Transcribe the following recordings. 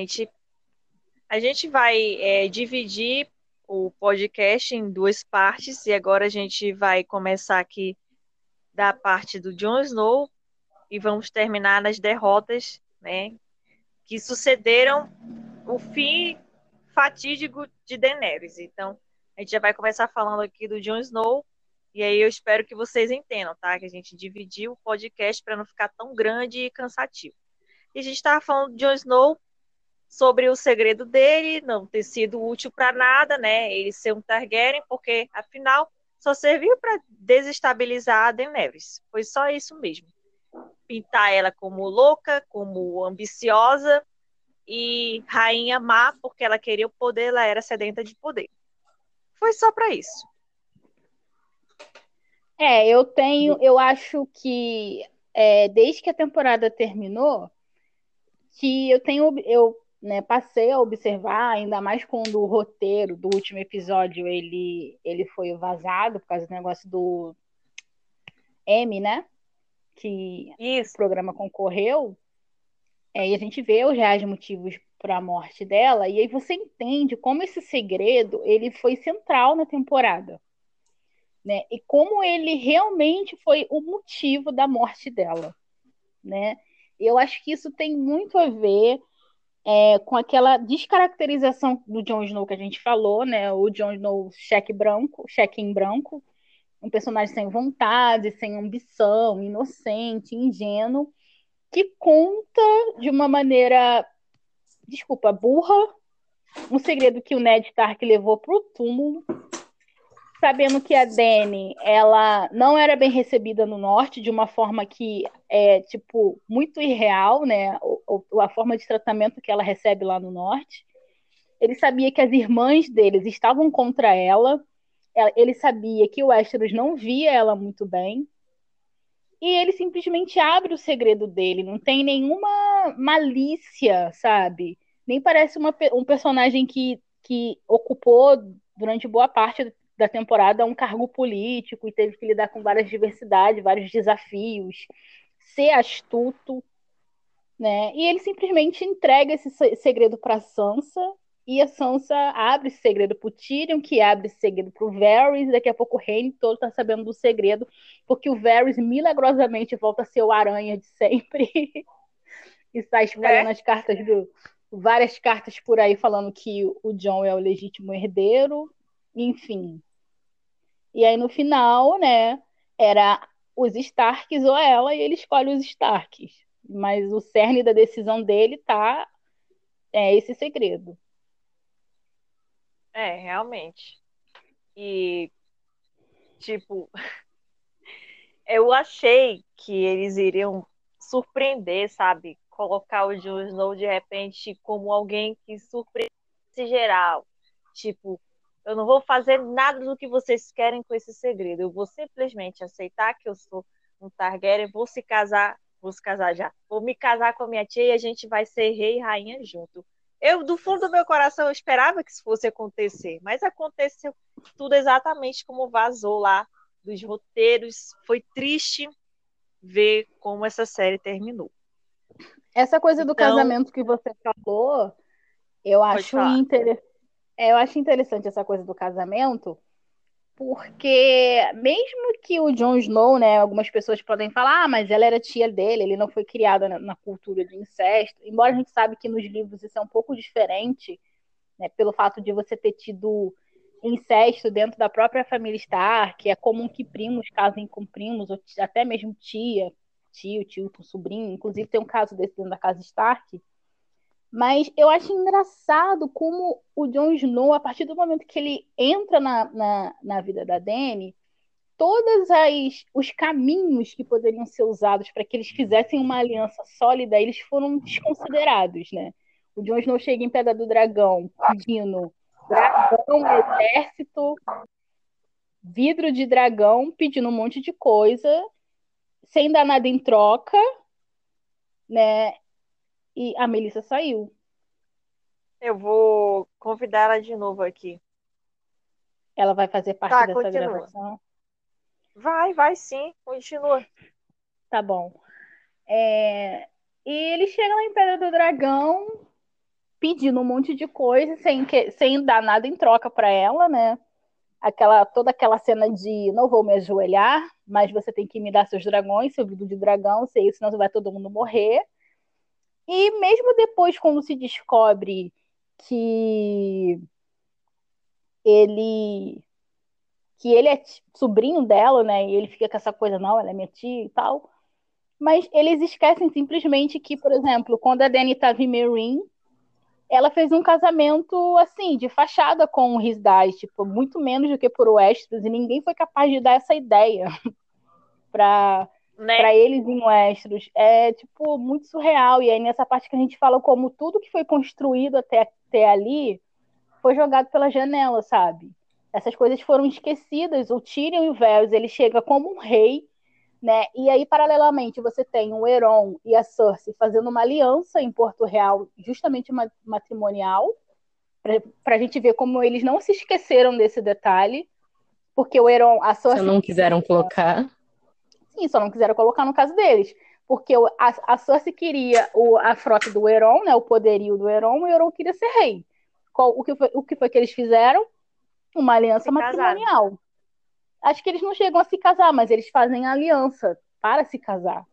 gente a gente vai é, dividir o podcast em duas partes e agora a gente vai começar aqui da parte do Jon Snow e vamos terminar nas derrotas, né, que sucederam o fim fatídico de Daenerys. Então, a gente já vai começar falando aqui do Jon Snow e aí eu espero que vocês entendam, tá? Que a gente dividiu o podcast para não ficar tão grande e cansativo. E a gente estava falando de Jon Snow sobre o segredo dele não ter sido útil para nada, né? Ele ser um Targaryen, porque afinal só serviu para desestabilizar a Daenerys. Foi só isso mesmo. Pintar ela como louca, como ambiciosa e rainha má, porque ela queria o poder, ela era sedenta de poder. Foi só para isso. É, eu tenho, eu acho que é, desde que a temporada terminou, que eu tenho, eu né, passei a observar, ainda mais quando o roteiro do último episódio ele, ele foi vazado por causa do negócio do M, né? Que Isso. o programa concorreu. É, e a gente vê os reais motivos para a morte dela, e aí você entende como esse segredo ele foi central na temporada né? E como ele realmente foi o motivo da morte dela, né? Eu acho que isso tem muito a ver é, com aquela descaracterização do Jon Snow que a gente falou, né? O Jon Snow cheque branco, cheque em branco, um personagem sem vontade, sem ambição, inocente, ingênuo, que conta de uma maneira, desculpa, burra, um segredo que o Ned Stark levou para o túmulo sabendo que a Dani ela não era bem recebida no norte de uma forma que é tipo muito irreal, né? O, a forma de tratamento que ela recebe lá no norte. Ele sabia que as irmãs deles estavam contra ela. Ele sabia que o Westeros não via ela muito bem. E ele simplesmente abre o segredo dele. Não tem nenhuma malícia, sabe? Nem parece uma, um personagem que, que ocupou durante boa parte da temporada um cargo político e teve que lidar com várias diversidades, vários desafios, ser astuto, né? E ele simplesmente entrega esse segredo para Sansa e a Sansa abre esse segredo para o Tyrion, que abre esse segredo para o Varys, e daqui a pouco o reino todo está sabendo do segredo, porque o Varys milagrosamente volta a ser o aranha de sempre. está espalhando é. as cartas do várias cartas por aí falando que o John é o legítimo herdeiro, enfim. E aí no final, né, era os Starks ou ela, e ele escolhe os Starks. Mas o cerne da decisão dele tá é esse segredo. É, realmente. E tipo, eu achei que eles iriam surpreender, sabe? Colocar o Jon Snow de repente como alguém que surpreende geral. Tipo, eu não vou fazer nada do que vocês querem com esse segredo. Eu vou simplesmente aceitar que eu sou um Targaryen, vou se casar, vou se casar já. Vou me casar com a minha tia e a gente vai ser rei e rainha junto. Eu, do fundo do meu coração, eu esperava que isso fosse acontecer, mas aconteceu tudo exatamente como vazou lá dos roteiros. Foi triste ver como essa série terminou. Essa coisa do então, casamento que você falou, eu acho interessante eu acho interessante essa coisa do casamento, porque mesmo que o Jon Snow, né, algumas pessoas podem falar, ah, mas ela era tia dele, ele não foi criado na, na, cultura de incesto, embora a gente sabe que nos livros isso é um pouco diferente, né, pelo fato de você ter tido incesto dentro da própria família Stark, é comum que primos casem com primos, ou até mesmo tia, tio, tio com sobrinho, inclusive tem um caso desse dentro da casa Stark, mas eu acho engraçado como o Jon Snow, a partir do momento que ele entra na, na, na vida da Dany, todos os caminhos que poderiam ser usados para que eles fizessem uma aliança sólida, eles foram desconsiderados, né? O Jon Snow chega em Pedra do Dragão pedindo dragão, exército, vidro de dragão, pedindo um monte de coisa, sem dar nada em troca, né? E a Melissa saiu. Eu vou convidar ela de novo aqui. Ela vai fazer parte tá, dessa continua. gravação? Vai, vai sim, continua. Tá bom. É... E ele chega lá em Pedra do Dragão pedindo um monte de coisa sem, que, sem dar nada em troca para ela, né? Aquela, toda aquela cena de não vou me ajoelhar, mas você tem que me dar seus dragões, seu vidro de dragão, sei, senão vai todo mundo morrer. E mesmo depois, quando se descobre que ele que ele é sobrinho dela, né? E ele fica com essa coisa, não, ela é minha tia e tal. Mas eles esquecem simplesmente que, por exemplo, quando a Dani estava em Meereen, ela fez um casamento, assim, de fachada com o Risdai, tipo, muito menos do que por Westeros, e ninguém foi capaz de dar essa ideia para né? para eles em Westeros. É, tipo, muito surreal. E aí, nessa parte que a gente fala como tudo que foi construído até, até ali foi jogado pela janela, sabe? Essas coisas foram esquecidas. O Tyrion e o Varys, ele chega como um rei, né? E aí, paralelamente, você tem o Euron e a Cersei fazendo uma aliança em Porto Real, justamente matrimonial, para a gente ver como eles não se esqueceram desse detalhe, porque o Euron, a Cersei... Só não quiseram colocar. Sim, só não quiseram colocar no caso deles. Porque a, a Cersei queria o, a frota do Euron, né, o poderio do Euron, e o Euron queria ser rei. Qual, o, que foi, o que foi que eles fizeram? Uma aliança matrimonial. Acho que eles não chegam a se casar, mas eles fazem aliança para se casar.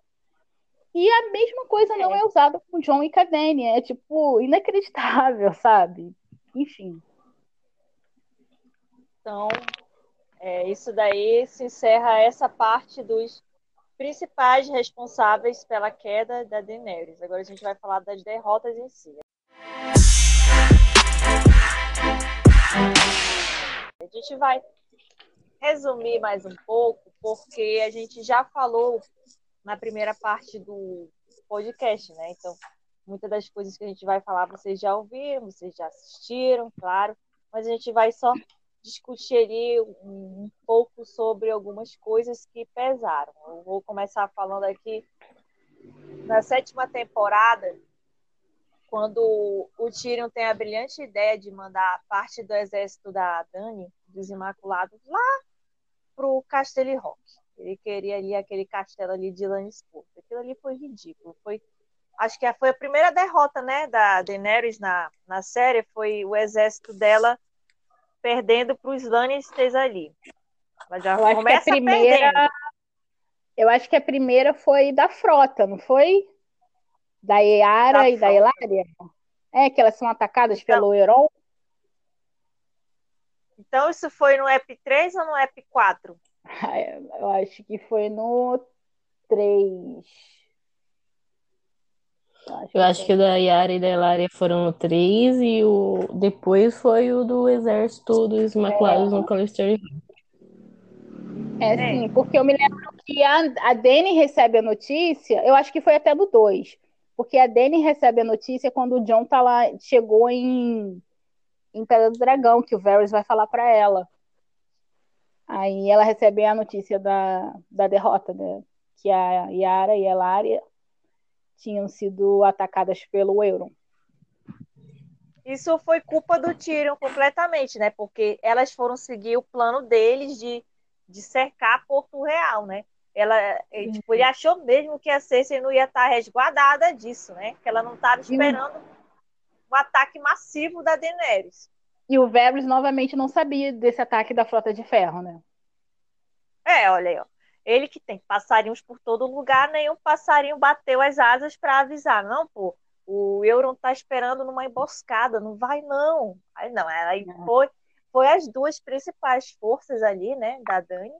E a mesma coisa é. não é usada com John e Cadene. É tipo inacreditável, sabe? Enfim. Então, é, isso daí se encerra essa parte dos principais responsáveis pela queda da Daenerys. Agora a gente vai falar das derrotas em si. A gente vai resumir mais um pouco, porque a gente já falou na primeira parte do podcast, né? Então, muitas das coisas que a gente vai falar vocês já ouviram, vocês já assistiram, claro, mas a gente vai só discutir ali um, pouco sobre algumas coisas que pesaram. Eu vou começar falando aqui na sétima temporada, quando o Tyrion tem a brilhante ideia de mandar parte do exército da Dani, dos Imaculados, lá pro Castelo Rock. Ele queria ali aquele castelo ali de Lannisport. Aquilo ali foi ridículo. Foi, acho que foi a primeira derrota, né, da Daenerys na, na série, foi o exército dela perdendo para os Lannisters ali. Mas já eu começa acho que a primeira, perdendo. Eu acho que a primeira foi da frota, não foi? Da Yara da e frota. da Elaria? É, que elas são atacadas então, pelo Euron. Então, isso foi no EP 3 ou no EP 4? Eu acho que foi no 3. Eu acho que o da Yara e da Elaria foram o 3 e o depois foi o do exército dos Imaculados é. no Calisteri. É, é sim, porque eu me lembro que a, a Dani recebe a notícia, eu acho que foi até do 2, porque a Dani recebe a notícia quando o John tá lá, chegou em, em Pedra do Dragão, que o Varys vai falar para ela. Aí ela recebe a notícia da, da derrota, né? que a Yara e a Elaria tinham sido atacadas pelo Euron. Isso foi culpa do Tyrion completamente, né? Porque elas foram seguir o plano deles de, de cercar Porto Real, né? Ela, ele, tipo, ele achou mesmo que a Cersei não ia estar resguardada disso, né? Que ela não estava esperando um ataque massivo da Daenerys. E o Varys novamente não sabia desse ataque da Frota de Ferro, né? É, olha aí, ó. Ele que tem passarinhos por todo lugar, nenhum passarinho bateu as asas para avisar. Não, pô, o Euron tá esperando numa emboscada, não vai não. Aí não, aí foi, foi as duas principais forças ali, né, da Dani,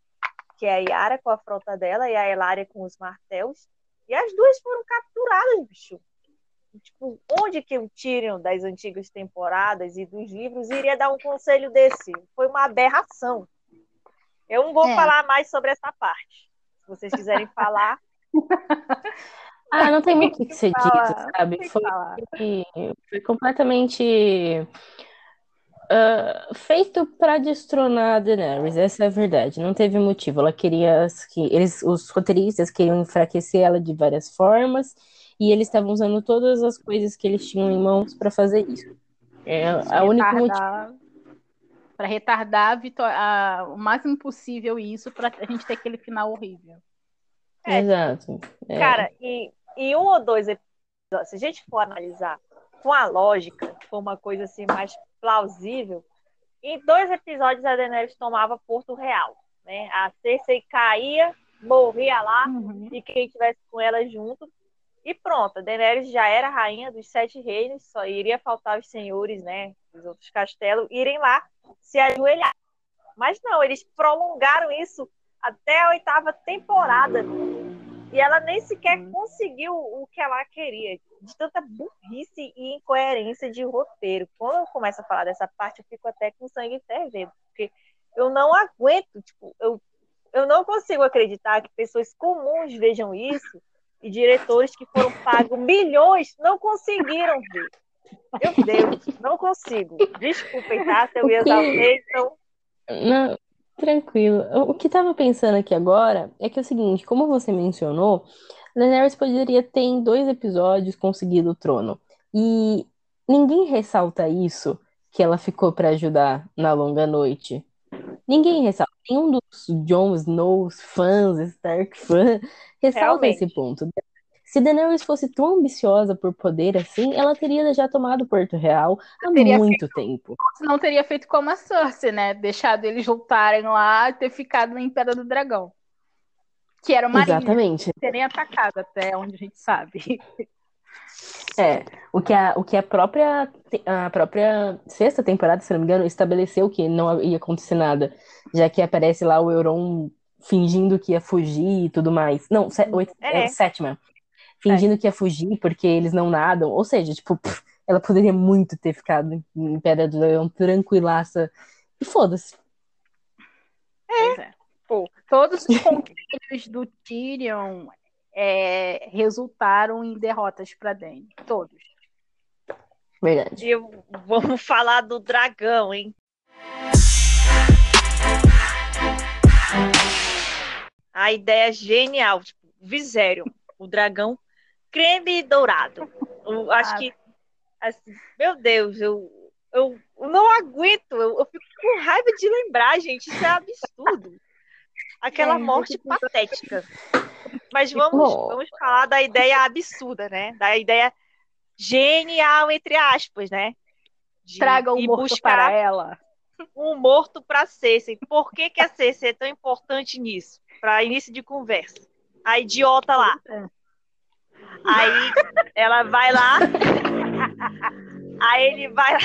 que é a Yara com a frota dela e a Elaria com os martelos. E as duas foram capturadas, bicho. Tipo, onde que o Tyrion das antigas temporadas e dos livros iria dar um conselho desse? Foi uma aberração. Eu não vou é. falar mais sobre essa parte. Se vocês quiserem falar. ah, não tem muito o que ser dito, sabe? Foi, foi completamente uh, feito para destronar a Daenerys, essa é a verdade. Não teve motivo. Ela queria que eles, os roteiristas queriam enfraquecer ela de várias formas e eles estavam usando todas as coisas que eles tinham em mãos para fazer isso. É a única motivo para retardar a, o máximo possível isso para a gente ter aquele final horrível. É, Exato. É. Cara, e, e um ou dois episódios, se a gente for analisar com a lógica, for uma coisa assim mais plausível, em dois episódios a Daenerys tomava Porto Real, né? A Cersei caía, morria lá uhum. e quem tivesse com ela junto e pronto, a Daenerys já era rainha dos sete reinos, só iria faltar os senhores, né, dos outros castelos irem lá se ajoelhar. Mas não, eles prolongaram isso até a oitava temporada. E ela nem sequer conseguiu o que ela queria, de tanta burrice e incoerência de roteiro. Quando eu começo a falar dessa parte, eu fico até com sangue fervendo, porque eu não aguento, tipo, eu, eu não consigo acreditar que pessoas comuns vejam isso e diretores que foram pagos milhões não conseguiram ver. Meu Deus, não consigo. Desculpem, tá? Se eu ia exaltei, então. Não, tranquilo. O que estava pensando aqui agora é que é o seguinte, como você mencionou, Daenerys poderia ter em dois episódios conseguido o trono. E ninguém ressalta isso, que ela ficou para ajudar na longa noite. Ninguém ressalta. Nenhum dos Jon Snow fãs, Stark fã, ressalta Realmente. esse ponto. Se Daenerys fosse tão ambiciosa por poder assim, ela teria já tomado Porto Real há muito feito, tempo. Não teria feito como a Cersei, né? Deixado eles lutarem lá e ter ficado na Império do Dragão. Que era uma Exatamente. Terem atacado até onde a gente sabe. É, o que a, o que a própria a própria sexta temporada, se não me engano, estabeleceu que não ia acontecer nada, já que aparece lá o Euron fingindo que ia fugir e tudo mais. Não, oito, é. é sétima. Fingindo é. que ia fugir porque eles não nadam. Ou seja, tipo, pff, ela poderia muito ter ficado em Pedra do Leão tranquilaça. E foda-se. É. é. Pô, todos os conquistos do Tyrion é, resultaram em derrotas para Dany. Todos. Verdade. E vamos falar do dragão, hein? A ideia é genial, tipo, Viserion, o dragão creme dourado. Eu acho que, assim, meu Deus, eu, eu, não aguento, eu, eu, fico com raiva de lembrar, gente, isso é absurdo. Aquela é, morte patética. Mas vamos, vamos falar da ideia absurda, né? Da ideia genial, entre aspas, né? De Traga um morto para ela. Um morto para Cersei. Por que, que a Cersei é tão importante nisso? Para início de conversa. A idiota lá. Aí ela vai lá. Aí ele vai lá.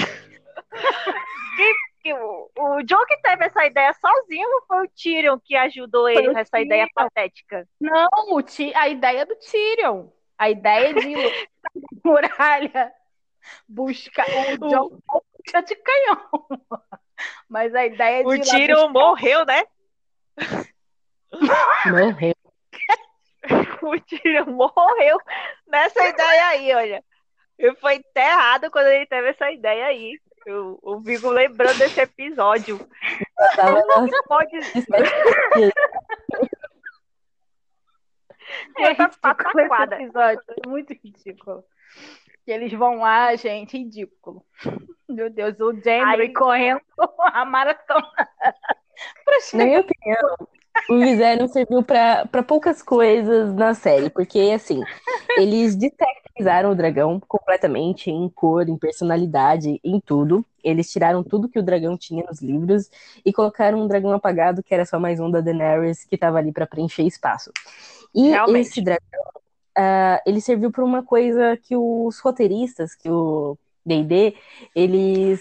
Que, que, o, o John que teve essa ideia sozinho ou foi o Tyrion que ajudou ele nessa ideia patética? Não, o a ideia do Tyrion. A ideia de muralha buscar o John de canhão. Mas a ideia de. O Tyrion buscar... morreu, né? Morreu. o Tyrion morreu nessa ideia aí, olha. Ele foi enterrado quando ele teve essa ideia aí. Eu, eu fico lembrando desse episódio. Como pode. É ridículo esse episódio, é muito ridículo. Que eles vão lá, gente, ridículo. Meu Deus, o Jamie correndo a maratona. Na minha opinião, o Viserion serviu para poucas coisas na série, porque assim, eles detectizaram o dragão completamente em cor, em personalidade, em tudo. Eles tiraram tudo que o dragão tinha nos livros e colocaram um dragão apagado que era só mais um da Daenerys que estava ali para preencher espaço. E Realmente. esse dragão, uh, ele serviu para uma coisa que os roteiristas, que o D&D, eles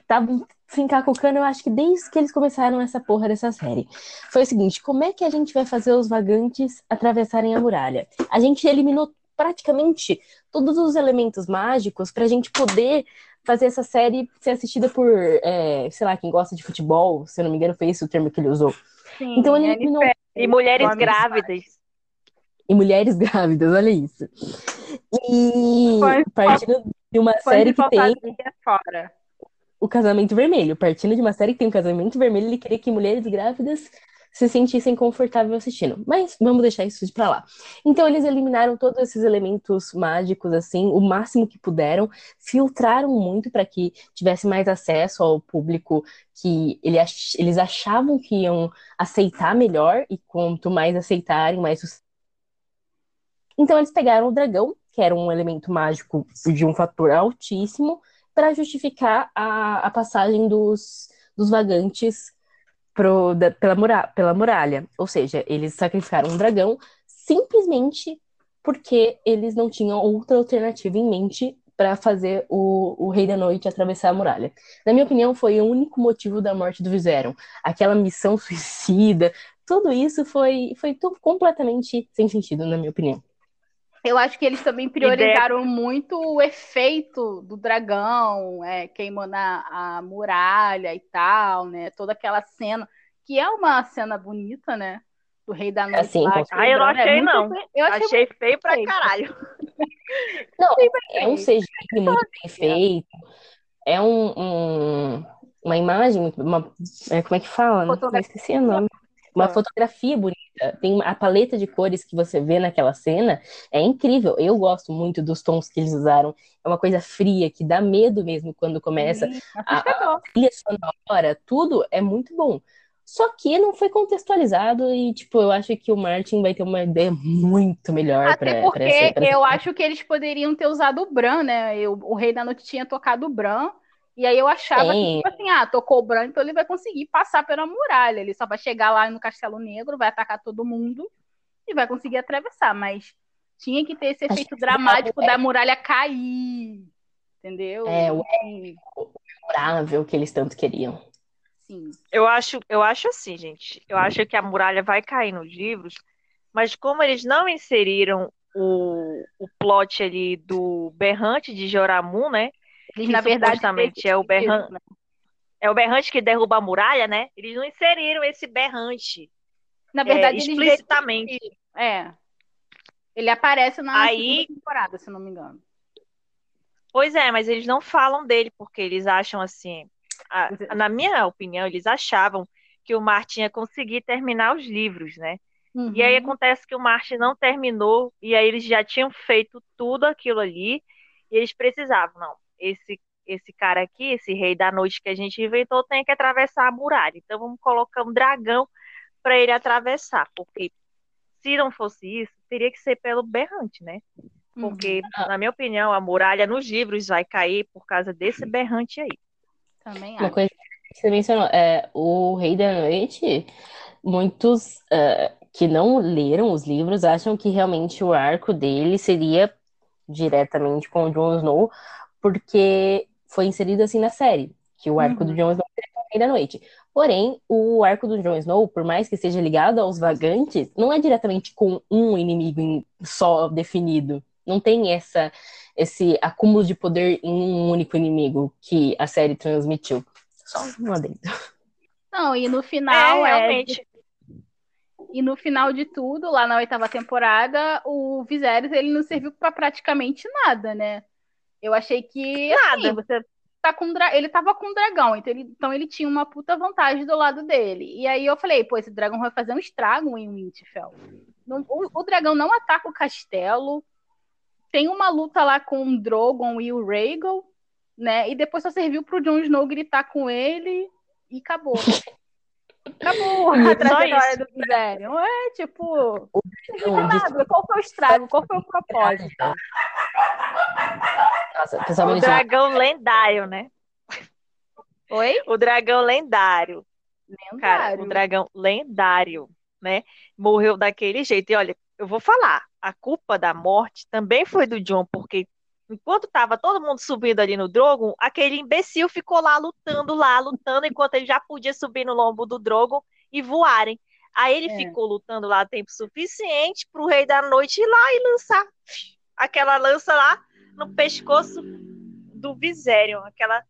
estavam se encacucando, eu acho que desde que eles começaram essa porra dessa série. Foi o seguinte, como é que a gente vai fazer os vagantes atravessarem a muralha? A gente eliminou praticamente todos os elementos mágicos para a gente poder fazer essa série ser assistida por, é, sei lá, quem gosta de futebol, se eu não me engano foi esse o termo que ele usou. Sim, então ele eliminou... E mulheres grávidas. E mulheres grávidas, olha isso. E partindo de uma série que tem... Fora o casamento vermelho. Partindo de uma série que tem um casamento vermelho, ele queria que mulheres grávidas se sentissem confortáveis assistindo. Mas vamos deixar isso pra lá. Então eles eliminaram todos esses elementos mágicos, assim, o máximo que puderam, filtraram muito para que tivesse mais acesso ao público que ele ach eles achavam que iam aceitar melhor, e quanto mais aceitarem, mais. Então eles pegaram o dragão, que era um elemento mágico de um fator altíssimo, para justificar a, a passagem dos, dos vagantes pro, da, pela, muralha, pela muralha. Ou seja, eles sacrificaram um dragão simplesmente porque eles não tinham outra alternativa em mente para fazer o, o Rei da Noite atravessar a muralha. Na minha opinião, foi o único motivo da morte do Viserion. Aquela missão suicida, tudo isso foi, foi tudo completamente sem sentido, na minha opinião. Eu acho que eles também priorizaram muito o efeito do dragão, é, queimando a, a muralha e tal, né? Toda aquela cena, que é uma cena bonita, né? Do Rei da Noite. Assim, lá, ah, eu não achei, é não. Eu achei, achei feio pra caralho. Não, é um CGI muito bem feito. É um, um uma imagem, uma, é, como é que fala? Né? Esqueci o nome. Uma fotografia bonita. Tem a paleta de cores que você vê naquela cena é incrível. Eu gosto muito dos tons que eles usaram. É uma coisa fria que dá medo mesmo quando começa a, a trilha sonora. Tudo é muito bom. Só que não foi contextualizado e, tipo, eu acho que o Martin vai ter uma ideia muito melhor Até pra, porque pra essa, pra eu acho que eles poderiam ter usado o Bran, né? Eu, o Rei da Noite tinha tocado o Bran e aí eu achava Sim. que, tipo assim, ah, tocou o branco, então ele vai conseguir passar pela muralha. Ele só vai chegar lá no Castelo Negro, vai atacar todo mundo e vai conseguir atravessar. Mas tinha que ter esse efeito dramático é... da muralha cair. Entendeu? É, o memorável que eles tanto queriam. Sim. Eu acho, eu acho assim, gente. Eu acho que a muralha vai cair nos livros, mas como eles não inseriram o, o plot ali do berrante de Joramu, né? Eles, na verdade, supostamente é o berrante. Né? É o berrante que derruba a muralha, né? Eles não inseriram esse berrante. Na verdade, é, explicitamente. É. Ele aparece na Aí... temporada, se não me engano. Pois é, mas eles não falam dele, porque eles acham assim. A, na minha opinião, eles achavam que o Martin ia conseguir terminar os livros, né? Uhum. E aí uhum. acontece que o Martin não terminou, e aí eles já tinham feito tudo aquilo ali, e eles precisavam, não, esse esse cara aqui, esse rei da noite que a gente inventou, tem que atravessar a muralha. Então vamos colocar um dragão para ele atravessar, porque se não fosse isso, teria que ser pelo berrante, né? Porque, uhum. na minha opinião, a muralha nos livros vai cair por causa desse berrante aí. Também acho. Uma coisa que você mencionou, é, o Rei da Noite, muitos uh, que não leram os livros acham que realmente o arco dele seria diretamente com o Jon Snow, porque foi inserido assim na série, que o arco uhum. do Jon Snow seria o Rei da Noite. Porém, o arco do Jon Snow, por mais que seja ligado aos vagantes, não é diretamente com um inimigo só definido. Não tem essa esse acúmulo de poder em um único inimigo que a série transmitiu. Só um adendo. Não, e no final, é, é realmente. É... E no final de tudo, lá na oitava temporada, o Viserys ele não serviu para praticamente nada, né? Eu achei que assim, nada. Assim, você tá com dra... ele tava com um dragão, então ele... então ele tinha uma puta vantagem do lado dele. E aí eu falei, pô, esse dragão vai fazer um estrago em Winterfell. O, o dragão não ataca o castelo, tem uma luta lá com o Drogon e o Rhaegal, né? E depois só serviu pro Jon Snow gritar com ele e acabou. Acabou a trajetória do Viserion. É, tipo, nada. qual foi o estrago? Qual foi o propósito? Nossa, o dragão lendário, né? Oi? O dragão lendário. Lendário. Cara, o dragão lendário, né? Morreu daquele jeito. E olha, eu vou falar, a culpa da morte também foi do John, porque enquanto estava todo mundo subindo ali no Drogon, aquele imbecil ficou lá lutando, lá, lutando, enquanto ele já podia subir no lombo do Drogon e voarem. Aí ele é. ficou lutando lá tempo suficiente para o Rei da Noite ir lá e lançar aquela lança lá no pescoço do Viserion, aquela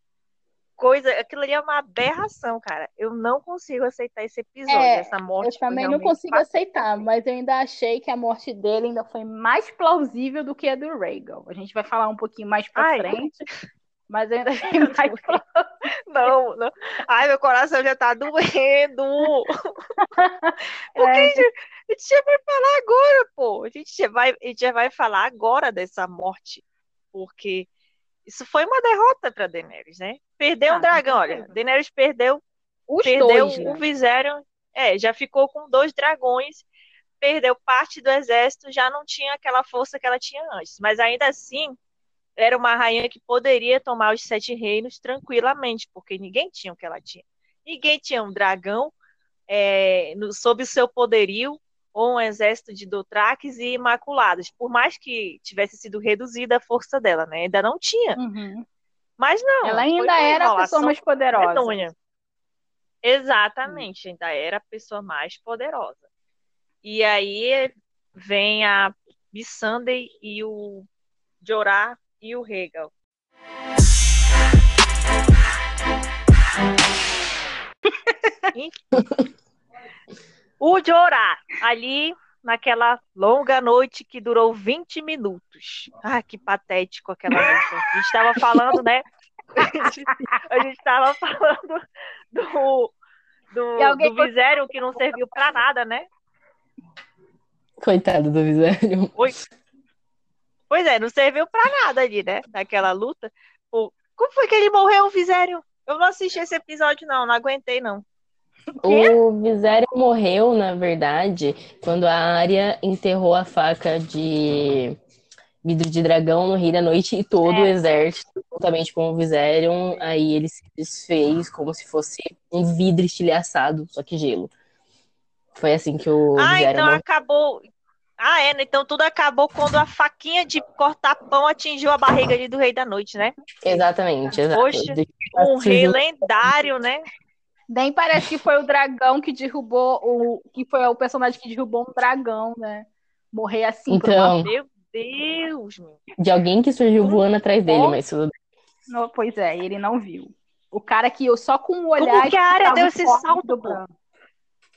coisa, aquilo ali é uma aberração, cara. Eu não consigo aceitar esse episódio, é, essa morte. Eu também não consigo aceitar, mas eu ainda achei que a morte dele ainda foi mais plausível do que a do Rhaegal. A gente vai falar um pouquinho mais pra Ai. frente. Mas eu ainda achei mais Não, não. Ai, meu coração já tá doendo. Porque é. a, gente, a gente já vai falar agora, pô. A gente já vai, a gente já vai falar agora dessa morte. Porque isso foi uma derrota para Daenerys, né? Perdeu ah, o dragão, olha. Daenerys perdeu, Os perdeu dois, né? o Viserion, é, já ficou com dois dragões, perdeu parte do exército, já não tinha aquela força que ela tinha antes. Mas ainda assim, era uma rainha que poderia tomar os sete reinos tranquilamente, porque ninguém tinha o que ela tinha. Ninguém tinha um dragão é, no, sob o seu poderio ou um exército de Dothraques e Imaculados, por mais que tivesse sido reduzida a força dela, né? Ainda não tinha. Uhum. Mas não. Ela ainda era a pessoa mais poderosa. Medonha. Exatamente, ainda era a pessoa mais poderosa. E aí vem a Missandei e o Jorah e o Hegel. o Jorah, ali naquela longa noite que durou 20 minutos. Ah, que patético aquela noite. A gente estava falando, né? A gente estava falando do, do, do Visério que não serviu para nada, né? Coitado do Visério. Pois é, não serviu para nada ali, né? Naquela luta. Como foi que ele morreu, o Visério? Eu não assisti esse episódio, não, não aguentei, não. O Visério morreu, na verdade, quando a Arya enterrou a faca de vidro de dragão no Rei da Noite e todo é. o exército, juntamente com o Viserion, aí ele se desfez como se fosse um vidro estilhaçado, só que gelo. Foi assim que o Ah, Viserion então morreu. acabou. Ah, é, né? então tudo acabou quando a faquinha de cortar pão atingiu a barriga ali do Rei da Noite, né? Exatamente, exato. Poxa, um rei lendário, né? Nem parece que foi o dragão que derrubou o. que foi o personagem que derrubou um dragão, né? Morrer assim. Então, Meu Deus, meu. De alguém que surgiu voando atrás dele, mas tudo bem. Pois é, ele não viu. O cara que eu só com o olhar. Como que a área deu esse salto branco.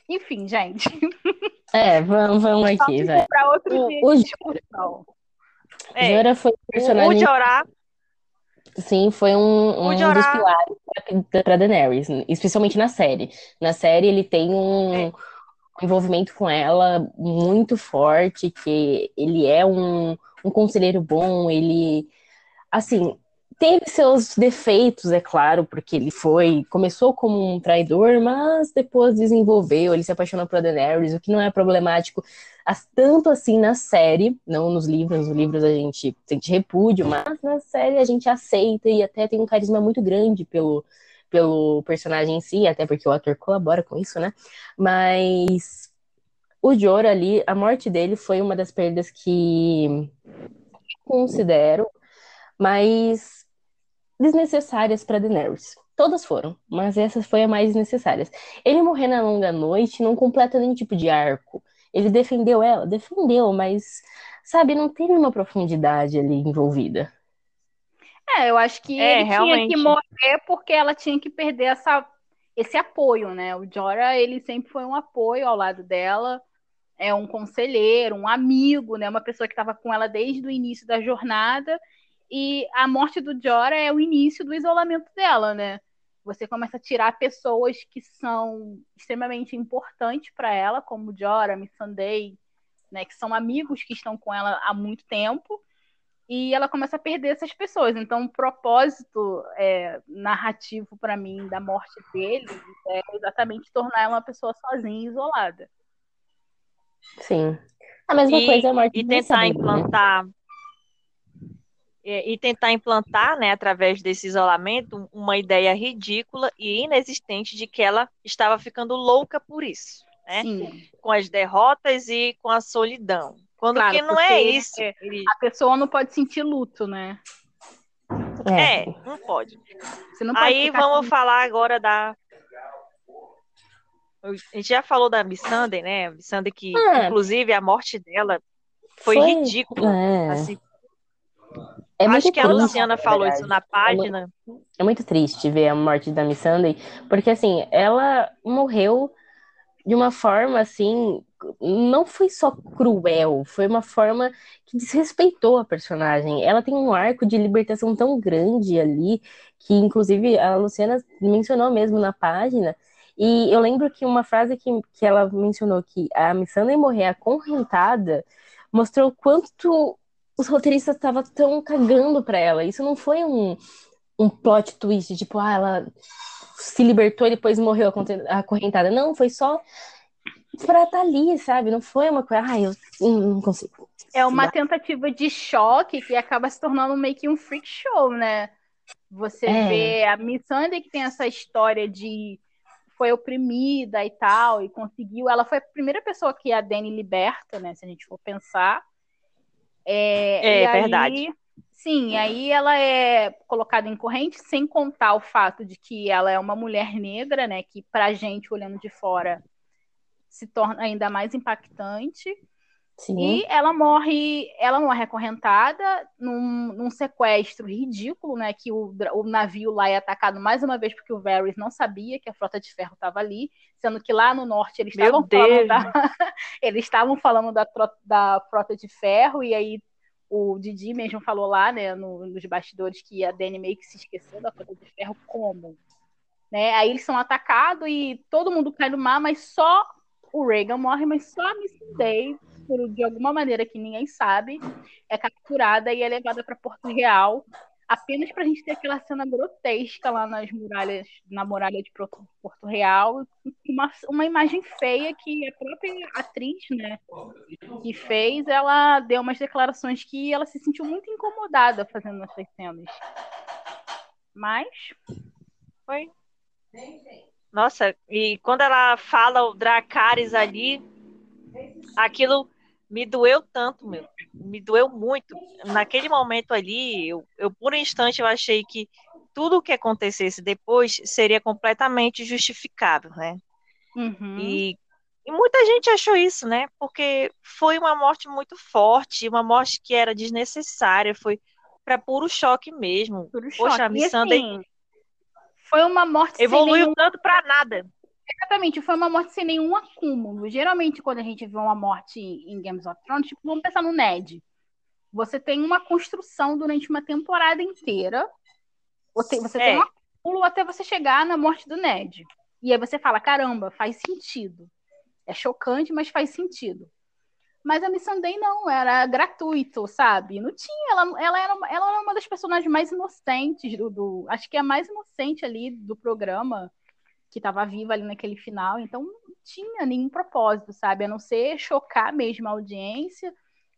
Enfim, gente. É, vamos, vamos aqui, vai. Para outro o, dia o. É, Jora foi um personagem. O Jorah Sim, foi um, um dos pilares para Daenerys, especialmente na série. Na série ele tem um, é. envolvimento com ela muito forte, que ele é um, um conselheiro bom, ele assim, teve seus defeitos, é claro, porque ele foi, começou como um traidor, mas depois desenvolveu, ele se apaixonou por Daenerys, o que não é problemático tanto assim na série, não nos livros, nos livros a gente sente repúdio, mas na série a gente aceita e até tem um carisma muito grande pelo, pelo personagem em si, até porque o ator colabora com isso, né? Mas o Jorah ali, a morte dele foi uma das perdas que considero mais desnecessárias para Daenerys. Todas foram, mas essa foi a mais necessária. Ele morrer na longa noite não completa nenhum tipo de arco. Ele defendeu ela? Defendeu, mas, sabe, não teve uma profundidade ali envolvida. É, eu acho que é, ele realmente. tinha que morrer porque ela tinha que perder essa, esse apoio, né? O Jorah, ele sempre foi um apoio ao lado dela, é um conselheiro, um amigo, né? Uma pessoa que estava com ela desde o início da jornada. E a morte do Jorah é o início do isolamento dela, né? você começa a tirar pessoas que são extremamente importantes para ela, como Jora, Missandei, né, que são amigos que estão com ela há muito tempo, e ela começa a perder essas pessoas. Então, o propósito é, narrativo para mim da morte dele é exatamente tornar ela uma pessoa sozinha, isolada. Sim. A mesma e, coisa é a morte E tentar implantar né? E tentar implantar, né, através desse isolamento, uma ideia ridícula e inexistente de que ela estava ficando louca por isso, né? Sim. Com as derrotas e com a solidão. Quando claro, que não é isso. A pessoa não pode sentir luto, né? É, é não pode. Não pode Aí vamos com... falar agora da. A gente já falou da Missandei, né? Missandei que, é. inclusive, a morte dela foi, foi... ridícula. É. Assim, é Acho que a Luciana falou isso na página. É muito triste ver a morte da Miss Sunday, porque assim, ela morreu de uma forma assim, não foi só cruel, foi uma forma que desrespeitou a personagem. Ela tem um arco de libertação tão grande ali, que inclusive a Luciana mencionou mesmo na página. E eu lembro que uma frase que, que ela mencionou que a Missandei morrer acorrentada mostrou quanto os roteiristas estavam tão cagando pra ela. Isso não foi um, um plot twist, tipo, ah, ela se libertou e depois morreu acorrentada. Não, foi só pra estar tá ali, sabe? Não foi uma coisa, ah, eu não consigo. É uma tentativa de choque que acaba se tornando meio que um freak show, né? Você é. vê a Miss Sunday que tem essa história de foi oprimida e tal, e conseguiu. Ela foi a primeira pessoa que a Dani liberta, né? Se a gente for pensar. É, é verdade. Aí, sim, aí ela é colocada em corrente, sem contar o fato de que ela é uma mulher negra, né? Que pra gente, olhando de fora, se torna ainda mais impactante. Sim. E ela morre, ela morre acorrentada num, num, sequestro ridículo, né? Que o, o navio lá é atacado mais uma vez porque o Varys não sabia que a frota de ferro estava ali, sendo que lá no norte eles estavam falando da, eles estavam falando da, da frota de ferro e aí o Didi mesmo falou lá, né, no, nos bastidores que a Dany meio que se esqueceu da frota de ferro como, né? Aí eles são atacados e todo mundo cai no mar, mas só o Reagan morre, mas só a Miss Day por, de alguma maneira que ninguém sabe, é capturada e é levada para Porto Real, apenas para a gente ter aquela cena grotesca lá nas muralhas, na muralha de Porto Real, uma, uma imagem feia que a própria atriz, né, que fez, ela deu umas declarações que ela se sentiu muito incomodada fazendo essas cenas. Mas foi. Nossa, e quando ela fala o Dracarys ali, aquilo me doeu tanto, meu. Me doeu muito. Naquele momento ali, eu, eu por um instante eu achei que tudo o que acontecesse depois seria completamente justificável, né? Uhum. E, e, muita gente achou isso, né? Porque foi uma morte muito forte, uma morte que era desnecessária, foi para puro choque mesmo. Puro choque. Poxa, a Miss assim, foi uma morte evoluiu nenhum... tanto para nada. Exatamente, foi uma morte sem nenhum acúmulo. Geralmente, quando a gente vê uma morte em Games of Thrones, tipo, vamos pensar no Ned. Você tem uma construção durante uma temporada inteira. Você, você é. tem um acúmulo até você chegar na morte do Ned. E aí você fala, caramba, faz sentido. É chocante, mas faz sentido. Mas a Missandei não, era gratuito, sabe? Não tinha, ela, ela, era, ela era uma das personagens mais inocentes do, do. Acho que é a mais inocente ali do programa que estava viva ali naquele final, então não tinha nenhum propósito, sabe? A não ser chocar mesmo a audiência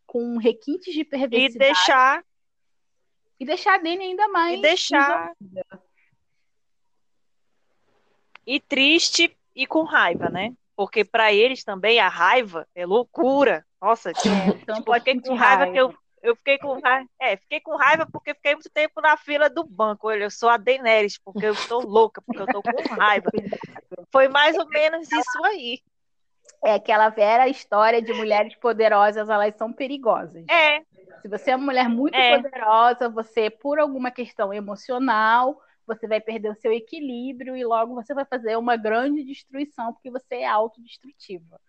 com requintes de perversidade. E deixar. E deixar a Dani ainda mais. E deixar. E triste e com raiva, né? Porque para eles também a raiva é loucura. Nossa, tipo, é, então tipo, fiquei com raiva, raiva que eu eu fiquei com raiva, é, fiquei com raiva porque fiquei muito tempo na fila do banco. Olha, eu sou a Daenerys, porque eu estou louca, porque eu estou com raiva. Foi mais ou menos isso aí. É aquela velha história de mulheres poderosas, elas são perigosas. É. Se você é uma mulher muito é. poderosa, você, por alguma questão emocional, você vai perder o seu equilíbrio e logo você vai fazer uma grande destruição, porque você é autodestrutiva.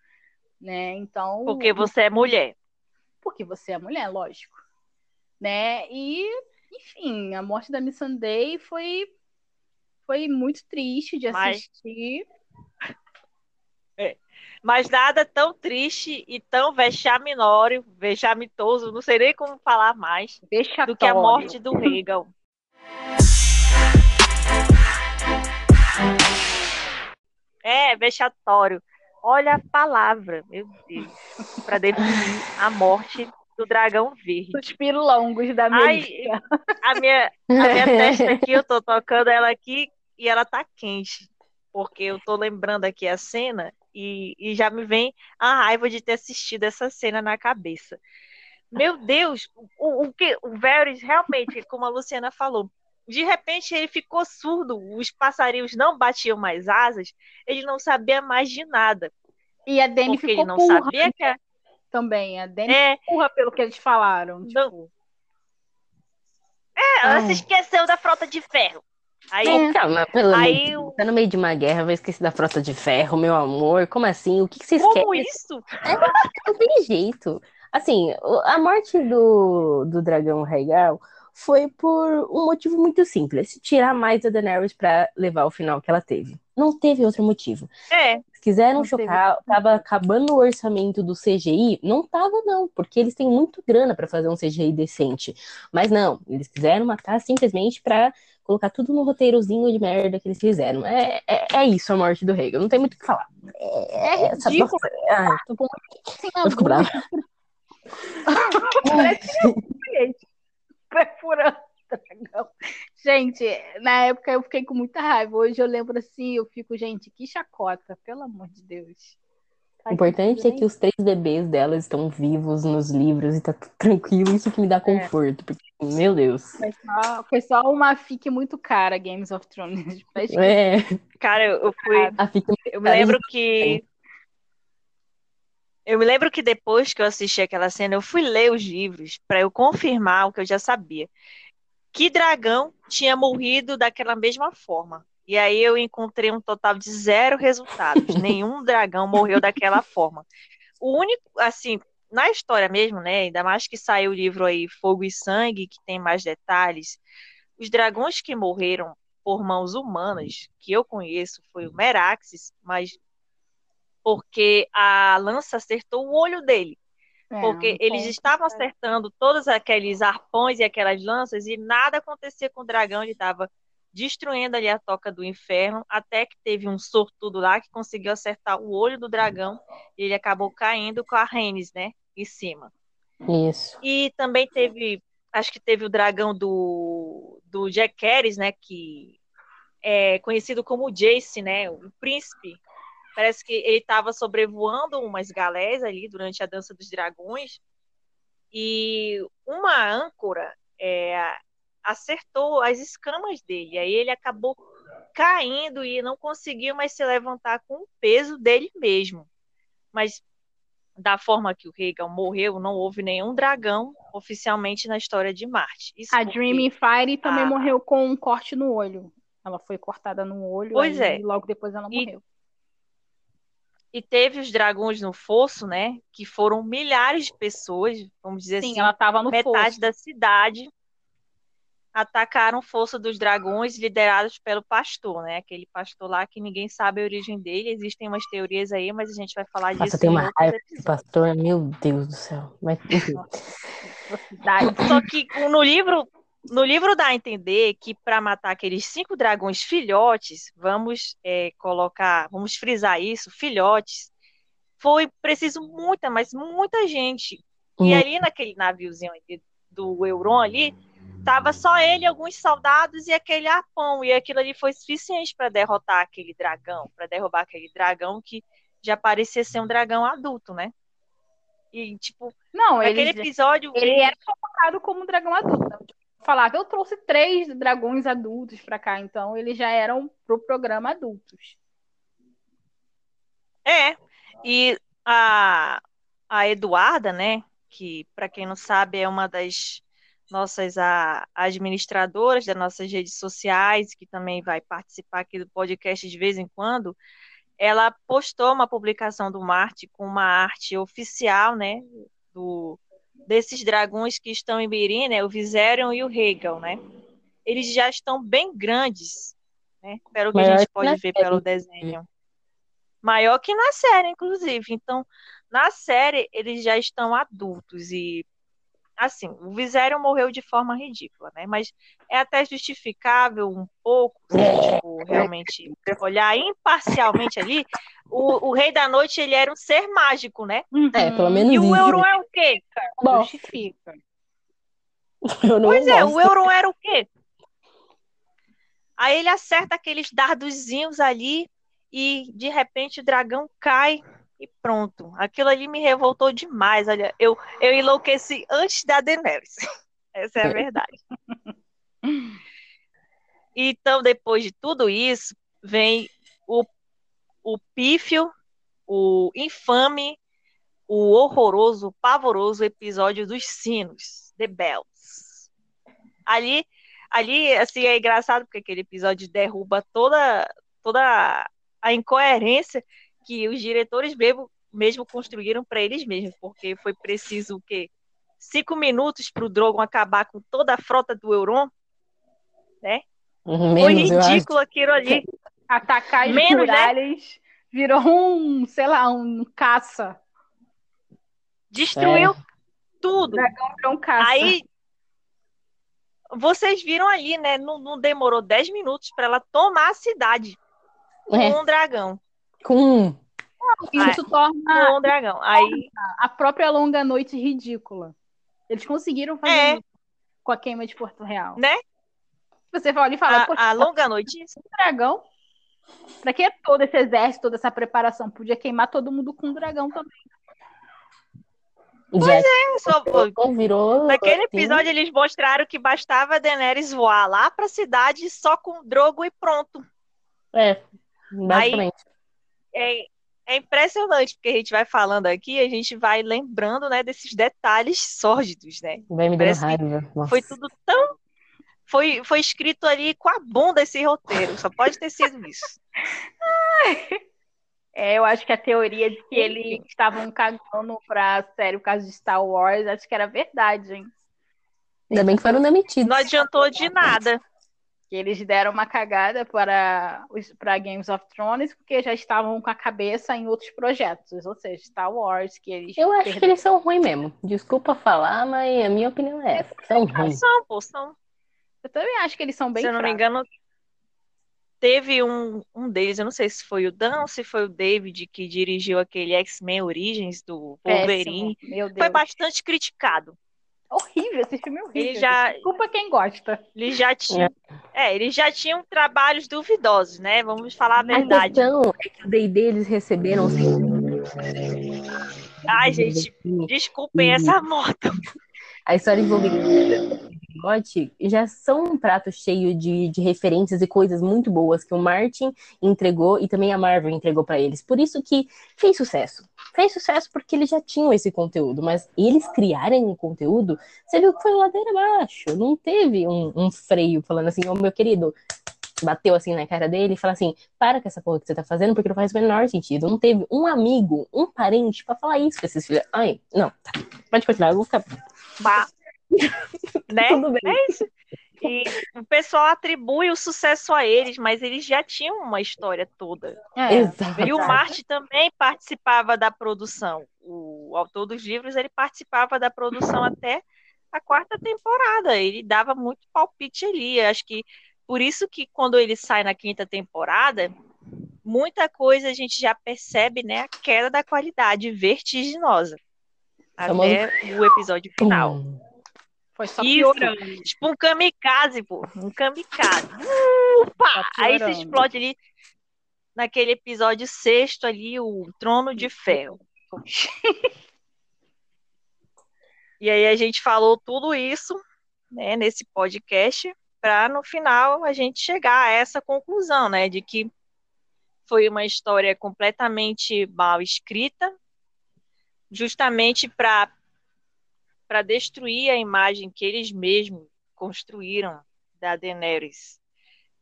Né? Então. Porque você é mulher porque você é mulher, lógico. Né? E, enfim, a morte da Miss Sunday foi, foi muito triste de assistir. Mas... É. Mas nada tão triste e tão vexaminório, vexamitoso, não sei nem como falar mais, Vexatório. do que a morte do Regal. É, vexatório. Olha a palavra, meu Deus, para definir a morte do dragão verde. Suspiro longos da Melissa. a minha, a minha testa aqui, eu tô tocando ela aqui e ela tá quente. Porque eu tô lembrando aqui a cena e, e já me vem a raiva de ter assistido essa cena na cabeça. Meu Deus, o, o que o Varys realmente, como a Luciana falou, de repente ele ficou surdo, os passarinhos não batiam mais asas, ele não sabia mais de nada. E a Dani ficou ele não burra, sabia que a... também, a Dani é... burra pelo que eles falaram, tipo... É, ela se esqueceu da frota de ferro. Aí, é. Calma, pelo aí, meio, tá no meio de uma guerra, vai esquecer da frota de ferro, meu amor. Como assim? O que, que você esquece? Como isso? É, não tem jeito. Assim, a morte do, do dragão regal foi por um motivo muito simples: tirar mais a Daenerys para levar o final que ela teve. Não teve outro motivo. É. Se quiseram chocar, teve. tava acabando o orçamento do CGI, não tava não, porque eles têm muito grana para fazer um CGI decente. Mas não, eles quiseram matar simplesmente para colocar tudo no roteirozinho de merda que eles fizeram. É, é, é isso a morte do Reagan. Não tem muito o que falar. É, é ridículo. Ah, tô com... Eu fico brava. Perfurando dragão. Gente, na época eu fiquei com muita raiva. Hoje eu lembro assim, eu fico, gente, que chacota, pelo amor de Deus. O importante é que os três bebês dela estão vivos nos livros e tá tudo tranquilo. Isso que me dá é. conforto, porque, meu Deus. Foi só, foi só uma fic muito cara, Games of Thrones. É. Cara, eu fui. A fic eu me lembro que. Eu me lembro que depois que eu assisti aquela cena, eu fui ler os livros para eu confirmar o que eu já sabia. Que dragão tinha morrido daquela mesma forma. E aí eu encontrei um total de zero resultados. Nenhum dragão morreu daquela forma. O único, assim, na história mesmo, né? Ainda mais que saiu o livro aí Fogo e Sangue, que tem mais detalhes. Os dragões que morreram por mãos humanas, que eu conheço, foi o Meraxes, mas porque a lança acertou o olho dele. É, porque eles estavam acertando todos aqueles arpões e aquelas lanças e nada acontecia com o dragão, ele estava destruindo ali a toca do inferno, até que teve um sortudo lá que conseguiu acertar o olho do dragão e ele acabou caindo com a Renes, né, em cima. Isso. E também teve, acho que teve o dragão do, do Jack Harris, né, que é conhecido como Jace, né, o príncipe. Parece que ele estava sobrevoando umas galés ali durante a dança dos dragões e uma âncora é, acertou as escamas dele. Aí ele acabou caindo e não conseguiu mais se levantar com o peso dele mesmo. Mas da forma que o Reagan morreu, não houve nenhum dragão oficialmente na história de Marte. Isso a Dreaming Fire também a... morreu com um corte no olho. Ela foi cortada no olho pois é. e logo depois ela morreu. E, teve os dragões no fosso, né? Que foram milhares de pessoas, vamos dizer Sim, assim. ela estava no metade fosso. da cidade atacaram Força dos Dragões, liderados pelo pastor, né? Aquele pastor lá que ninguém sabe a origem dele. Existem umas teorias aí, mas a gente vai falar Nossa, disso. Tem uma raiva desse pastor, meu Deus do céu. Mas, Só que no livro, no livro dá a entender que para matar aqueles cinco dragões filhotes, vamos é, colocar, vamos frisar isso, filhotes, foi preciso muita, mas muita gente. E hum. ali naquele naviozinho do Euron ali, Tava só ele, alguns soldados e aquele arpão. E aquilo ali foi suficiente para derrotar aquele dragão, para derrubar aquele dragão que já parecia ser um dragão adulto, né? E, tipo, não, aquele ele, episódio. Ele era colocado como um dragão adulto. Falava, eu trouxe três dragões adultos para cá, então eles já eram pro programa adultos. É, e a, a Eduarda, né, que para quem não sabe é uma das nossas a, administradoras das nossas redes sociais, que também vai participar aqui do podcast de vez em quando, ela postou uma publicação do Marte com uma arte oficial, né, do, desses dragões que estão em Mirim, né, o Viserion e o Hegel, né? Eles já estão bem grandes, né, pelo que Maior a gente pode ver série. pelo desenho. Maior que na série, inclusive. Então, na série, eles já estão adultos e assim, o Viserion morreu de forma ridícula, né? Mas é até justificável um pouco, se a gente for realmente olhar imparcialmente ali. O, o Rei da Noite, ele era um ser mágico, né? É, pelo menos E o Euron é o quê? Bom, Justifica. Pois é, o Euron era o quê? Aí ele acerta aqueles dardozinhos ali e, de repente, o dragão cai e pronto. Aquilo ali me revoltou demais. Olha, eu, eu enlouqueci antes da Daenerys. Essa é a verdade. então, depois de tudo isso, vem o, o pífio, o infame, o horroroso, o pavoroso episódio dos sinos, The Bells. Ali, ali, assim, é engraçado porque aquele episódio derruba toda, toda a incoerência que os diretores mesmo, mesmo construíram para eles mesmos, porque foi preciso o quê? Cinco minutos para o Drogon acabar com toda a frota do Euron, né? Uhum, menos, foi ridículo aquilo ali. Atacar as Menos, muralhas né? virou um, sei lá, um caça. Destruiu é. tudo. O dragão virou um caça. Aí, vocês viram ali, né? Não, não demorou 10 minutos para ela tomar a cidade é. com um dragão. Com isso torna um dragão. Aí a própria longa noite ridícula. Eles conseguiram fazer é. isso com a queima de Porto Real. Né? Você olha e fala, a, a longa noite. Um dragão. Pra que todo esse exército, toda essa preparação? Podia queimar todo mundo com um dragão também. Pois é, só virou. Naquele assim. episódio eles mostraram que bastava a Daenerys voar lá pra cidade só com Drogo e pronto. É, basicamente. Aí, é, é impressionante, porque a gente vai falando aqui, a gente vai lembrando, né, desses detalhes sórdidos, né? Vai me dando raiva. Foi tudo tão. Foi, foi escrito ali com a bunda esse roteiro, só pode ter sido isso. É, eu acho que a teoria de que eles estavam cagando pra série o caso de Star Wars, acho que era verdade, hein? Ainda bem que foram demitidos. Não adiantou de nada. Que eles deram uma cagada para, para Games of Thrones, porque já estavam com a cabeça em outros projetos, ou seja, Star Wars, que eles. Eu acho perderam. que eles são ruins mesmo. Desculpa falar, mas a minha opinião é essa. São ruins. São, pô, são. Eu também acho que eles são bem Se eu não fracos. me engano, teve um, um deles, eu não sei se foi o Dan ou se foi o David que dirigiu aquele X-Men Origins do Wolverine. Foi bastante criticado. Horrível, esse filme é horrível. Ele já, Desculpa quem gosta. Ele já tinha, é. é, eles já tinham trabalhos duvidosos, né? Vamos falar a verdade. A questão é que o D&D eles receberam Ai, gente, desculpem essa moto. A história envolvendo Scott já são um prato cheio de, de referências e coisas muito boas que o Martin entregou e também a Marvel entregou para eles. Por isso que fez sucesso. Fez sucesso porque eles já tinham esse conteúdo, mas eles criarem um conteúdo, você viu que foi ladeira abaixo. Não teve um, um freio falando assim, ô oh, meu querido, bateu assim na cara dele e fala assim: para com essa porra que você tá fazendo, porque não faz o menor sentido. Não teve um amigo, um parente para falar isso pra esses filhos. Ai, não, tá. Pode continuar, eu vou ficar. Bah. né? Tudo bem. É isso. E o pessoal atribui o sucesso a eles, mas eles já tinham uma história toda. É, Exato. E o Marte também participava da produção. O autor dos livros, ele participava da produção até a quarta temporada. Ele dava muito palpite ali. Acho que por isso que quando ele sai na quinta temporada, muita coisa a gente já percebe, né, a queda da qualidade vertiginosa. Até o episódio final. Hum. Foi só Isso, piorando. Tipo um kamikaze, pô. Um kamikaze. Upa! Aí você explode ali naquele episódio sexto ali, o Trono de Ferro. e aí a gente falou tudo isso né, nesse podcast para no final a gente chegar a essa conclusão, né, de que foi uma história completamente mal escrita, justamente para para destruir a imagem que eles mesmos construíram da Daenerys.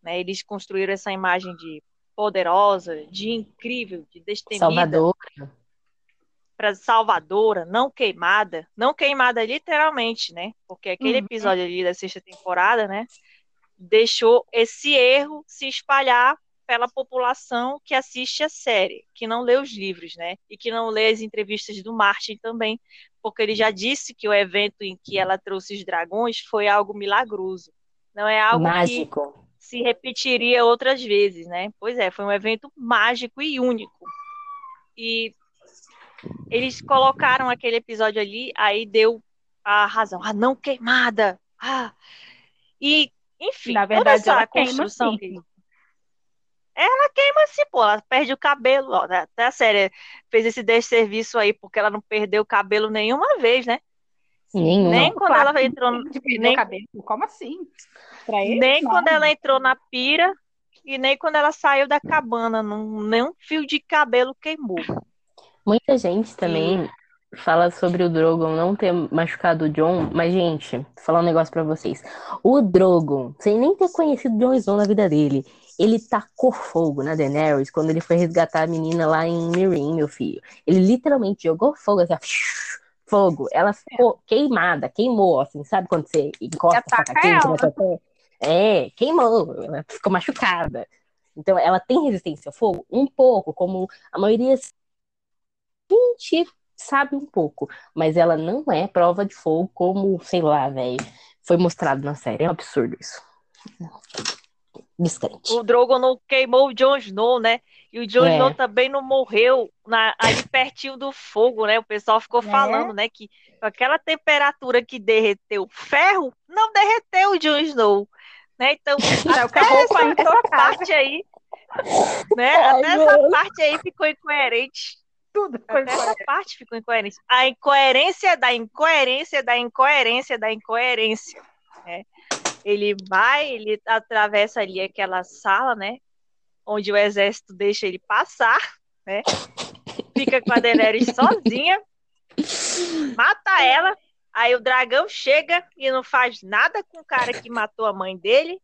Né? Eles construíram essa imagem de poderosa, de incrível, de destemida. Salvadora. Para salvadora, não queimada. Não queimada literalmente, né? Porque aquele uhum. episódio ali da sexta temporada, né? Deixou esse erro se espalhar pela população que assiste a série, que não lê os livros, né? E que não lê as entrevistas do Martin também, porque ele já disse que o evento em que ela trouxe os dragões foi algo milagroso. Não é algo mágico. que se repetiria outras vezes, né? Pois é, foi um evento mágico e único. E eles colocaram aquele episódio ali, aí deu a razão. Ah, não queimada. Ah. E, enfim, Na verdade, toda essa construção queima, ela queima assim, pô, ela perde o cabelo. Ó, né? até a série fez esse desserviço aí, porque ela não perdeu o cabelo nenhuma vez, né? Nenhuma. Nem quando claro, ela entrou no. Nem... Cabelo. Como assim? Ele, nem não. quando ela entrou na pira e nem quando ela saiu da cabana. Não, nenhum fio de cabelo queimou. Muita gente também fala sobre o Drogon não ter machucado o John, mas, gente, vou falar um negócio pra vocês. O Drogon, sem nem ter conhecido o Jon Snow na vida dele, ele tacou fogo na Daenerys quando ele foi resgatar a menina lá em Meereen, meu filho. Ele literalmente jogou fogo, assim, fogo. Ela ficou queimada, queimou, assim, sabe quando você encosta a faca quente na sua pé? É, queimou, ela ficou machucada. Então, ela tem resistência ao fogo? Um pouco, como a maioria gente sabe um pouco, mas ela não é prova de fogo como, sei lá, velho, foi mostrado na série. É um absurdo isso. Distante. O Drogon não queimou o Jon Snow, né? E o Jon é. Snow também não morreu na, ali pertinho do fogo, né? O pessoal ficou é. falando, né? Que com aquela temperatura que derreteu ferro, não derreteu o Jon Snow. Né? Então, até essa, essa parte aí, né? Ai, até essa parte aí ficou incoerente. Tudo ficou até incoerente. essa parte ficou incoerente. A incoerência da incoerência da incoerência da incoerência. Né? Ele vai, ele atravessa ali aquela sala, né? Onde o exército deixa ele passar, né? Fica com a Daenerys sozinha, mata ela, aí o dragão chega e não faz nada com o cara que matou a mãe dele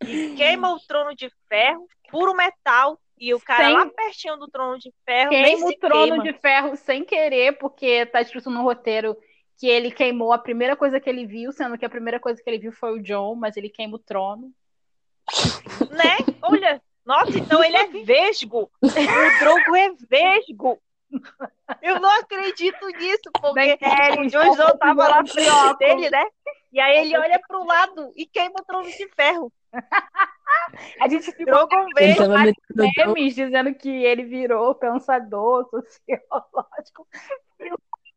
e queima o trono de ferro, puro metal, e o cara sem... lá pertinho do trono de ferro. Queima o trono queima. de ferro sem querer, porque tá escrito no roteiro que ele queimou a primeira coisa que ele viu, sendo que a primeira coisa que ele viu foi o John, mas ele queima o trono. Né? Olha, nossa, então ele é vesgo. O Drogo é vesgo. Eu não acredito nisso, porque o Jon Snow tava lá frente dele, né? E aí ele olha pro lado e queima o trono de ferro. A gente ficou com vários memes dizendo que ele virou pensador sociológico.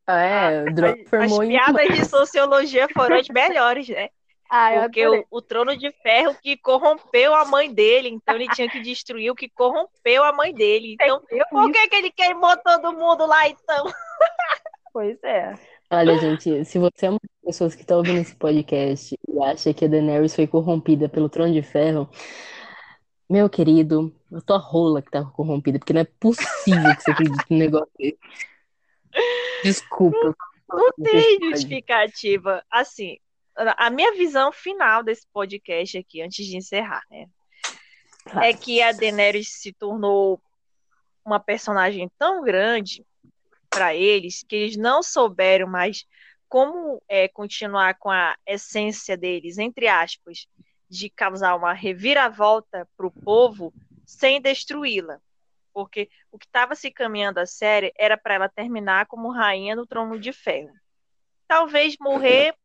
É, o Drogo formou As piadas de sociologia foram as melhores, né? Ah, Porque o, o, trono de ferro que corrompeu a mãe dele, então ele tinha que destruir o que corrompeu a mãe dele. Então, por que, que ele queimou todo mundo lá, então? Pois é. Olha, gente, se você é uma das pessoas que está ouvindo esse podcast e acha que a Daenerys foi corrompida pelo trono de ferro, meu querido, a tua rola que tá corrompida, porque não é possível que você acredite num negócio desse. Desculpa. Não, não tem justificativa. Assim, a minha visão final desse podcast aqui, antes de encerrar, né? É que a Daenerys se tornou uma personagem tão grande para eles que eles não souberam mais como é, continuar com a essência deles, entre aspas, de causar uma reviravolta para o povo sem destruí-la. Porque o que estava se caminhando a série era para ela terminar como rainha do trono de ferro. Talvez morrer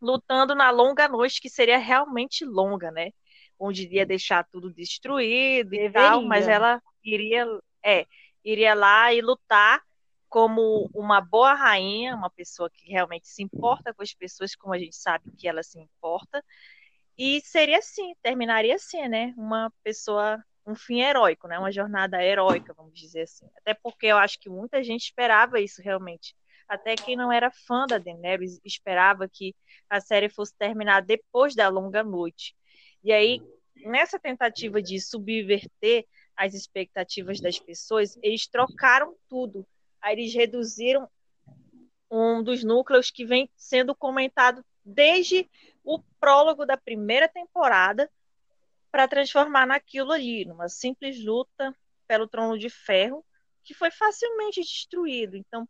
lutando na longa noite, que seria realmente longa, né? Onde iria deixar tudo destruído Deveria. e tal, mas ela iria, é, iria lá e lutar como uma boa rainha, uma pessoa que realmente se importa com as pessoas, como a gente sabe que ela se importa, e seria assim, terminaria assim, né? Uma pessoa, um fim heróico, né? Uma jornada heróica, vamos dizer assim. Até porque eu acho que muita gente esperava isso realmente até quem não era fã da Daenerys esperava que a série fosse terminar depois da longa noite. E aí, nessa tentativa de subverter as expectativas das pessoas, eles trocaram tudo. Aí eles reduziram um dos núcleos que vem sendo comentado desde o prólogo da primeira temporada para transformar naquilo ali, numa simples luta pelo trono de ferro, que foi facilmente destruído. Então,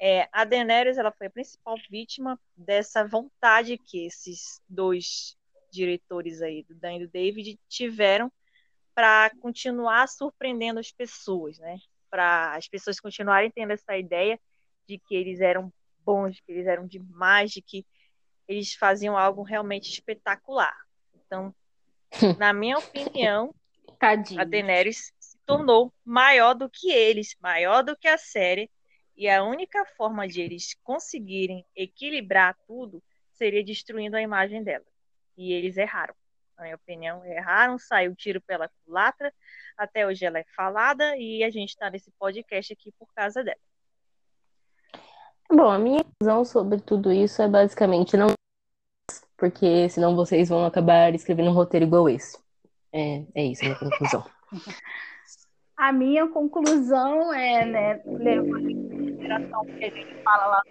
é, a Daenerys ela foi a principal vítima dessa vontade que esses dois diretores aí, do Dan e do David, tiveram para continuar surpreendendo as pessoas, né? Para as pessoas continuarem tendo essa ideia de que eles eram bons, que eles eram demais, de que eles faziam algo realmente espetacular. Então, na minha opinião, Tadinho. a Daenerys se tornou maior do que eles, maior do que a série, e a única forma de eles conseguirem equilibrar tudo seria destruindo a imagem dela. E eles erraram. Na minha opinião, erraram, saiu tiro pela culatra. Até hoje ela é falada e a gente está nesse podcast aqui por causa dela. Bom, a minha visão sobre tudo isso é basicamente não. Porque senão vocês vão acabar escrevendo um roteiro igual esse. É, é isso a minha conclusão. A minha conclusão é, né, levando em consideração que a gente fala lá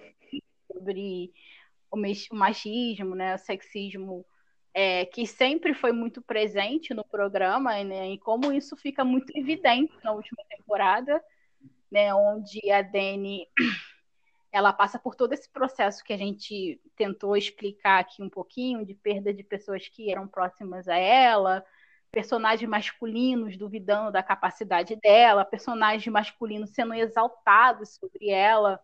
sobre o machismo, né, o sexismo, é, que sempre foi muito presente no programa, né, e como isso fica muito evidente na última temporada, né, onde a Dani ela passa por todo esse processo que a gente tentou explicar aqui um pouquinho de perda de pessoas que eram próximas a ela, personagens masculinos duvidando da capacidade dela, personagens masculinos sendo exaltados sobre ela,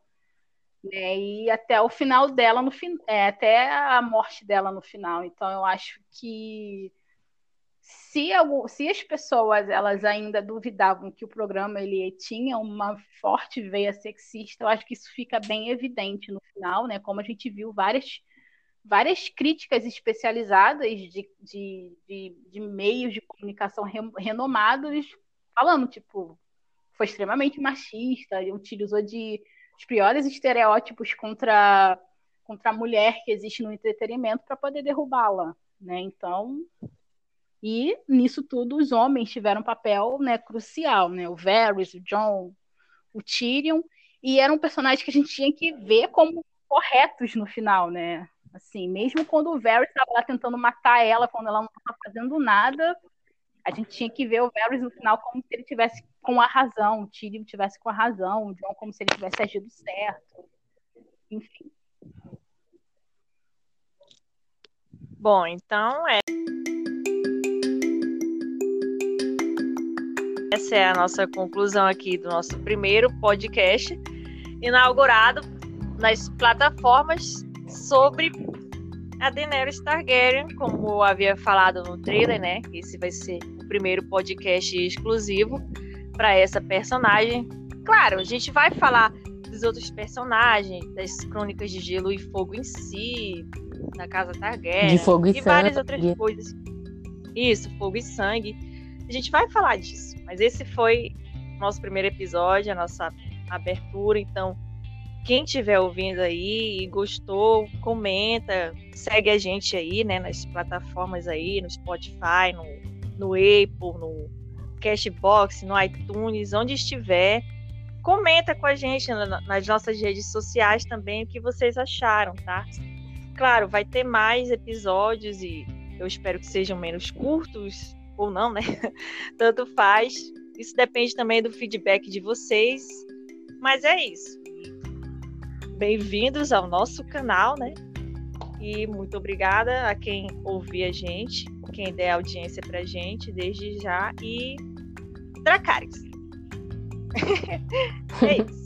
Né, e até o final dela no fim, é, até a morte dela no final. Então eu acho que se, se as pessoas elas ainda duvidavam que o programa ele tinha uma forte veia sexista, eu acho que isso fica bem evidente no final, né? Como a gente viu várias, várias críticas especializadas de, de, de, de meios de comunicação renomados falando, tipo, foi extremamente machista, utilizou de os piores estereótipos contra, contra a mulher que existe no entretenimento para poder derrubá-la, né? Então, e nisso tudo os homens tiveram um papel né, crucial, né? O Varys, o John, o Tyrion, e eram personagens que a gente tinha que ver como corretos no final, né? Assim, mesmo quando o Varys estava lá tentando matar ela, quando ela não estava fazendo nada, a gente tinha que ver o Varys no final como se ele tivesse com a razão, o Tyrion tivesse com a razão, o John como se ele tivesse agido certo. Enfim. Bom, então é Essa é a nossa conclusão aqui do nosso primeiro podcast inaugurado nas plataformas sobre a Daenerys Targaryen, como eu havia falado no trailer, né? Esse vai ser o primeiro podcast exclusivo para essa personagem. Claro, a gente vai falar dos outros personagens, das Crônicas de Gelo e Fogo em si, da Casa Targaryen, de fogo e, e sangue. várias outras coisas. Isso, fogo e sangue. A gente vai falar disso. Mas esse foi nosso primeiro episódio, a nossa abertura. Então, quem estiver ouvindo aí e gostou, comenta, segue a gente aí, né, nas plataformas aí, no Spotify, no, no Apple, no Cashbox, no iTunes, onde estiver. Comenta com a gente nas nossas redes sociais também o que vocês acharam, tá? Claro, vai ter mais episódios e eu espero que sejam menos curtos, ou não, né? Tanto faz. Isso depende também do feedback de vocês. Mas é isso. Bem-vindos ao nosso canal, né? E muito obrigada a quem ouvir a gente, quem der audiência pra gente desde já. E Dracarys. é isso.